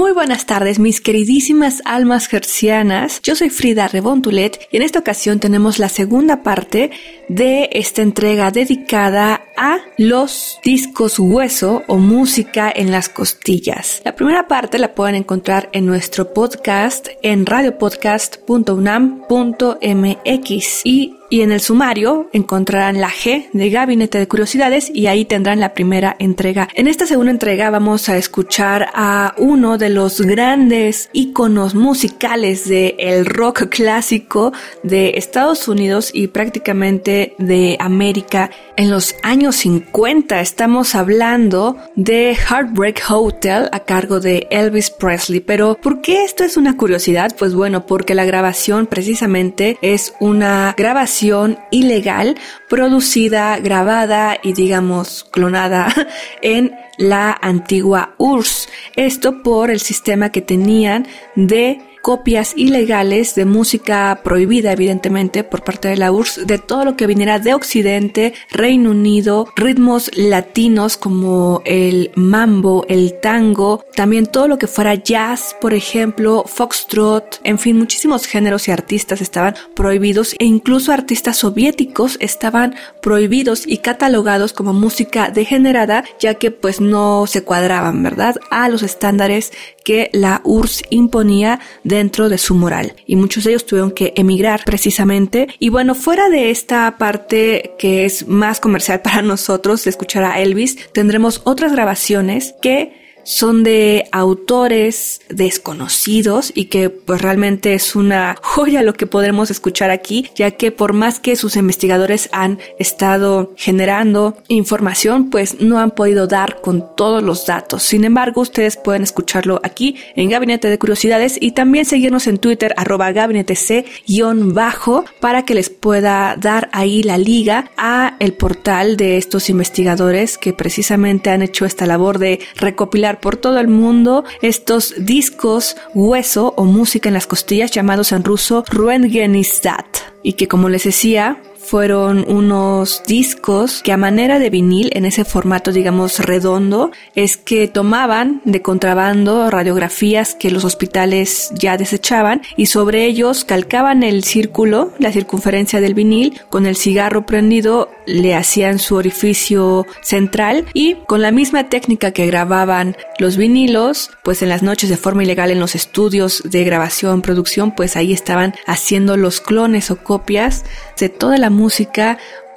Muy buenas tardes, mis queridísimas almas gercianas. Yo soy Frida Rebontulet y en esta ocasión tenemos la segunda parte de esta entrega dedicada a los discos hueso o música en las costillas. La primera parte la pueden encontrar en nuestro podcast en radiopodcast.unam.mx y y en el sumario encontrarán la G de Gabinete de Curiosidades y ahí tendrán la primera entrega. En esta segunda entrega vamos a escuchar a uno de los grandes íconos musicales del el rock clásico de Estados Unidos y prácticamente de América en los años 50. Estamos hablando de Heartbreak Hotel a cargo de Elvis Presley. Pero ¿por qué esto es una curiosidad? Pues bueno, porque la grabación precisamente es una grabación ilegal producida, grabada y digamos clonada en la antigua URSS. Esto por el sistema que tenían de copias ilegales de música prohibida, evidentemente, por parte de la URSS, de todo lo que viniera de Occidente, Reino Unido, ritmos latinos como el mambo, el tango, también todo lo que fuera jazz, por ejemplo, foxtrot, en fin, muchísimos géneros y artistas estaban prohibidos e incluso artistas soviéticos estaban prohibidos y catalogados como música degenerada, ya que pues no se cuadraban, ¿verdad?, a los estándares que la URSS imponía dentro de su moral. Y muchos de ellos tuvieron que emigrar precisamente. Y bueno, fuera de esta parte que es más comercial para nosotros de escuchar a Elvis, tendremos otras grabaciones que son de autores desconocidos y que pues realmente es una joya lo que podremos escuchar aquí, ya que por más que sus investigadores han estado generando información, pues no han podido dar con todos los datos. Sin embargo, ustedes pueden escucharlo aquí en Gabinete de Curiosidades y también seguirnos en Twitter arroba gabinete c-bajo para que les pueda dar ahí la liga a el portal de estos investigadores que precisamente han hecho esta labor de recopilar por todo el mundo estos discos hueso o música en las costillas llamados en ruso Ruengenistat y que como les decía fueron unos discos que a manera de vinil, en ese formato digamos redondo, es que tomaban de contrabando radiografías que los hospitales ya desechaban y sobre ellos calcaban el círculo, la circunferencia del vinil, con el cigarro prendido le hacían su orificio central y con la misma técnica que grababan los vinilos, pues en las noches de forma ilegal en los estudios de grabación, producción, pues ahí estaban haciendo los clones o copias de toda la música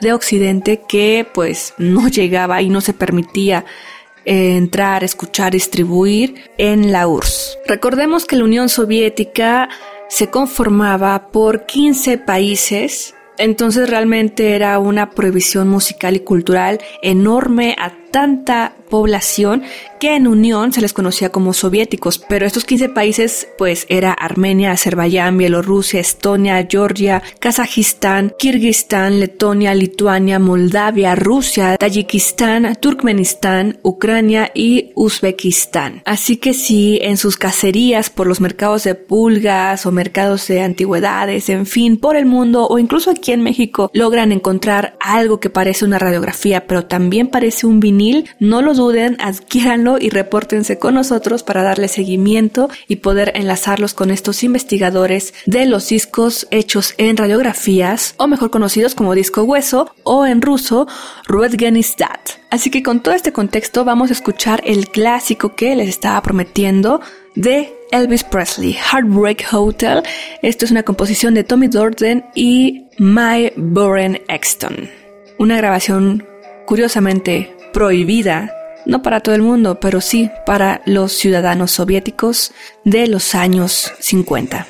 de Occidente que pues no llegaba y no se permitía eh, entrar, escuchar, distribuir en la URSS. Recordemos que la Unión Soviética se conformaba por 15 países, entonces realmente era una prohibición musical y cultural enorme tanta población que en unión se les conocía como soviéticos, pero estos 15 países pues era Armenia, Azerbaiyán, Bielorrusia, Estonia, Georgia, Kazajistán, Kirguistán, Letonia, Lituania, Moldavia, Rusia, Tayikistán, Turkmenistán, Ucrania y Uzbekistán. Así que si en sus cacerías por los mercados de pulgas o mercados de antigüedades, en fin, por el mundo o incluso aquí en México logran encontrar algo que parece una radiografía, pero también parece un vinilo no lo duden, adquiéranlo y repórtense con nosotros para darle seguimiento y poder enlazarlos con estos investigadores de los discos hechos en radiografías, o mejor conocidos como disco hueso, o en ruso, Ruedgenistat. Así que con todo este contexto vamos a escuchar el clásico que les estaba prometiendo de Elvis Presley, Heartbreak Hotel. Esto es una composición de Tommy Dorden y My Boren Exton. Una grabación curiosamente prohibida, no para todo el mundo, pero sí para los ciudadanos soviéticos de los años 50.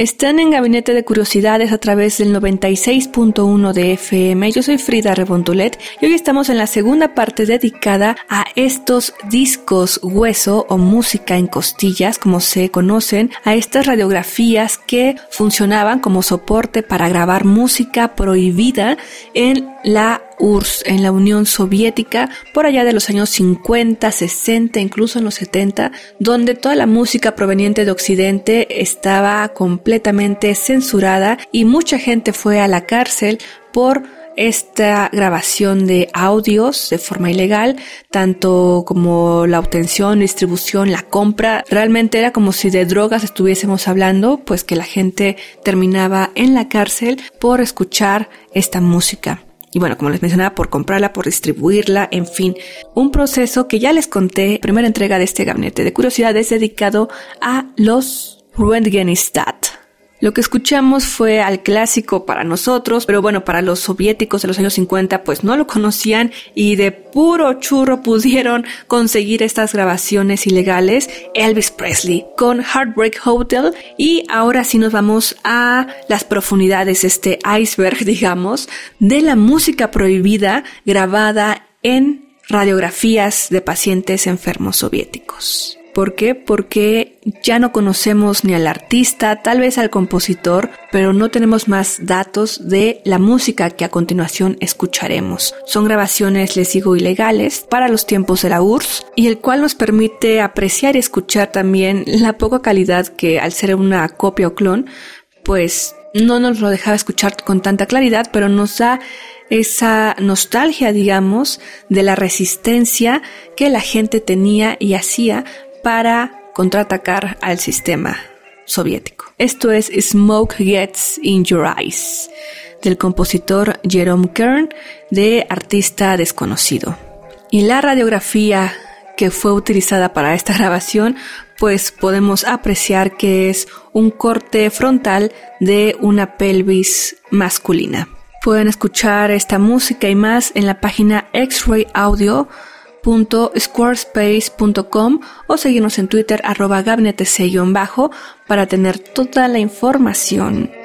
Están en Gabinete de Curiosidades a través del 96.1 de FM. Yo soy Frida Rebontulet y hoy estamos en la segunda parte dedicada a estos discos hueso o música en costillas, como se conocen, a estas radiografías que funcionaban como soporte para grabar música prohibida en la URSS, en la Unión Soviética, por allá de los años 50, 60, incluso en los 70, donde toda la música proveniente de Occidente estaba completamente censurada y mucha gente fue a la cárcel por esta grabación de audios de forma ilegal, tanto como la obtención, distribución, la compra, realmente era como si de drogas estuviésemos hablando, pues que la gente terminaba en la cárcel por escuchar esta música. Y bueno, como les mencionaba, por comprarla, por distribuirla, en fin, un proceso que ya les conté, primera entrega de este gabinete de curiosidades dedicado a los Röntgenistat. Lo que escuchamos fue al clásico para nosotros, pero bueno, para los soviéticos de los años 50 pues no lo conocían y de puro churro pudieron conseguir estas grabaciones ilegales Elvis Presley con Heartbreak Hotel y ahora sí nos vamos a las profundidades, este iceberg digamos, de la música prohibida grabada en radiografías de pacientes enfermos soviéticos. ¿Por qué? Porque ya no conocemos ni al artista, tal vez al compositor, pero no tenemos más datos de la música que a continuación escucharemos. Son grabaciones, les digo, ilegales para los tiempos de la URSS y el cual nos permite apreciar y escuchar también la poca calidad que al ser una copia o clon, pues no nos lo dejaba escuchar con tanta claridad, pero nos da esa nostalgia, digamos, de la resistencia que la gente tenía y hacía para contraatacar al sistema soviético. Esto es Smoke Gets in Your Eyes, del compositor Jerome Kern, de artista desconocido. Y la radiografía que fue utilizada para esta grabación, pues podemos apreciar que es un corte frontal de una pelvis masculina. Pueden escuchar esta música y más en la página X-Ray Audio squarespace.com o seguirnos en Twitter arroba bajo para tener toda la información.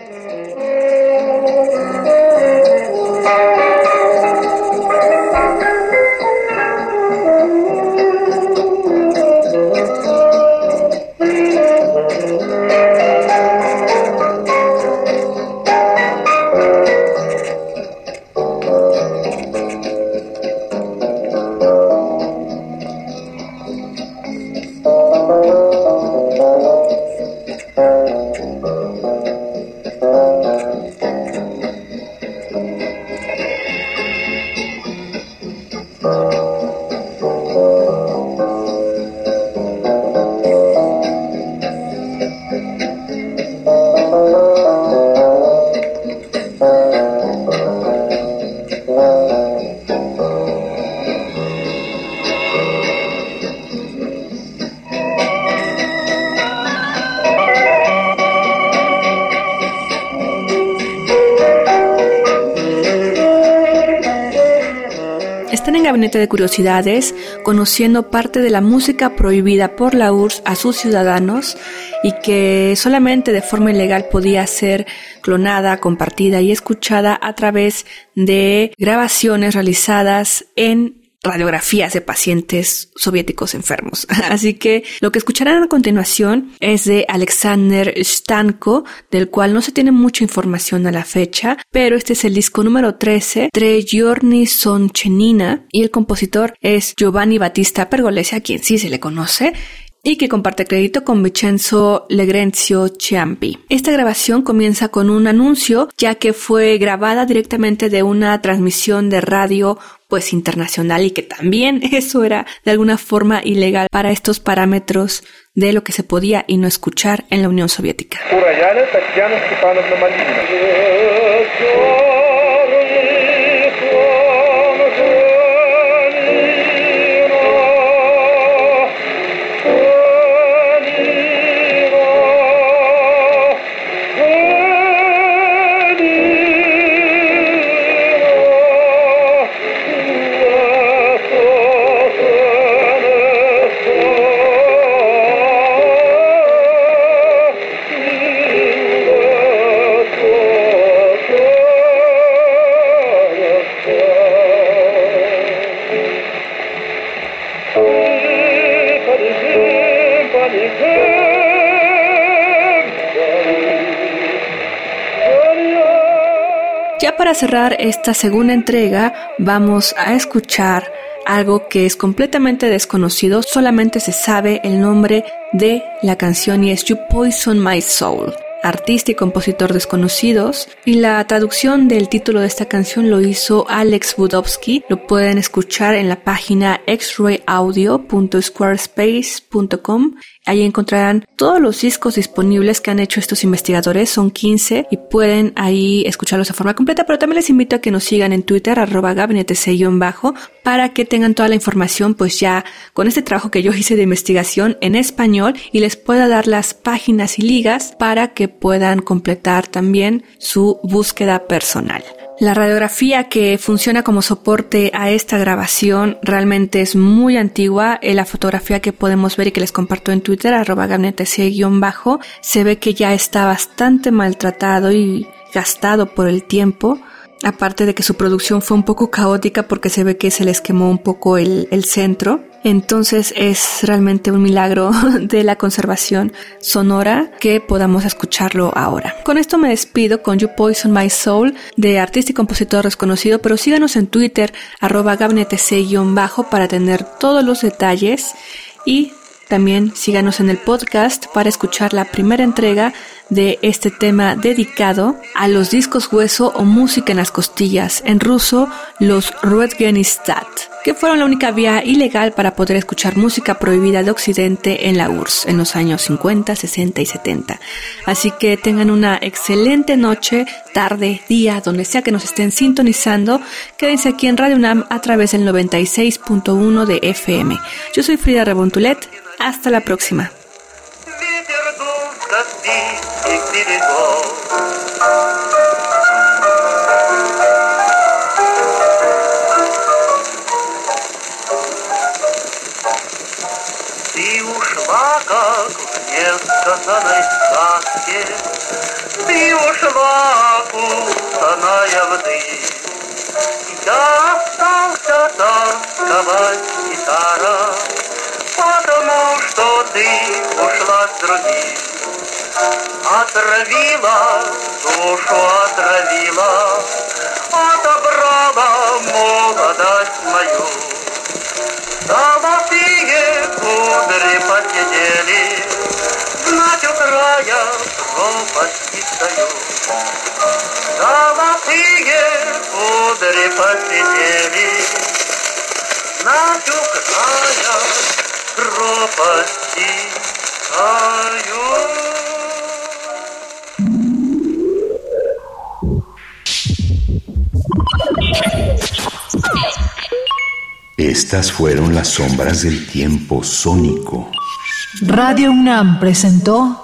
De curiosidades, conociendo parte de la música prohibida por la URSS a sus ciudadanos y que solamente de forma ilegal podía ser clonada, compartida y escuchada a través de grabaciones realizadas en radiografías de pacientes soviéticos enfermos. Así que lo que escucharán a continuación es de Alexander Stanko, del cual no se tiene mucha información a la fecha, pero este es el disco número 13, Son Sonchenina, y el compositor es Giovanni Battista Pergolesi, a quien sí se le conoce, y que comparte crédito con Vincenzo Legrenzio Ciampi. Esta grabación comienza con un anuncio ya que fue grabada directamente de una transmisión de radio pues internacional y que también eso era de alguna forma ilegal para estos parámetros de lo que se podía y no escuchar en la Unión Soviética. Para cerrar esta segunda entrega vamos a escuchar algo que es completamente desconocido, solamente se sabe el nombre de la canción y es You Poison My Soul artista y compositor desconocidos, y la traducción del título de esta canción lo hizo Alex Budowski. Lo pueden escuchar en la página xrayaudio.squarespace.com Ahí encontrarán todos los discos disponibles que han hecho estos investigadores, son 15 y pueden ahí escucharlos de forma completa, pero también les invito a que nos sigan en Twitter, arroba bajo para que tengan toda la información pues ya con este trabajo que yo hice de investigación en español y les pueda dar las páginas y ligas para que puedan completar también su búsqueda personal. La radiografía que funciona como soporte a esta grabación realmente es muy antigua. En la fotografía que podemos ver y que les comparto en Twitter, arroba bajo se ve que ya está bastante maltratado y gastado por el tiempo. Aparte de que su producción fue un poco caótica porque se ve que se les quemó un poco el, el centro. Entonces es realmente un milagro de la conservación sonora que podamos escucharlo ahora. Con esto me despido con You Poison My Soul de artista y compositor desconocido, pero síganos en Twitter arroba bajo para tener todos los detalles y también síganos en el podcast para escuchar la primera entrega de este tema dedicado a los discos hueso o música en las costillas, en ruso los Ruetgenistat, que fueron la única vía ilegal para poder escuchar música prohibida de Occidente en la URSS en los años 50, 60 y 70. Así que tengan una excelente noche, tarde, día, donde sea que nos estén sintonizando. Quédense aquí en Radio UNAM a través del 96.1 de FM. Yo soy Frida Rebontulet. Hasta la próxima. Несказанной сказке, Ты ушла, кутаная в дым. Я остался тосковать гитара, Потому что ты ушла с другим. Отравила, душу отравила, пропасти стою. Золотые кудри посидели, Знать у края пропасти стою. Estas fueron las sombras del tiempo sónico. Radio UNAM presentó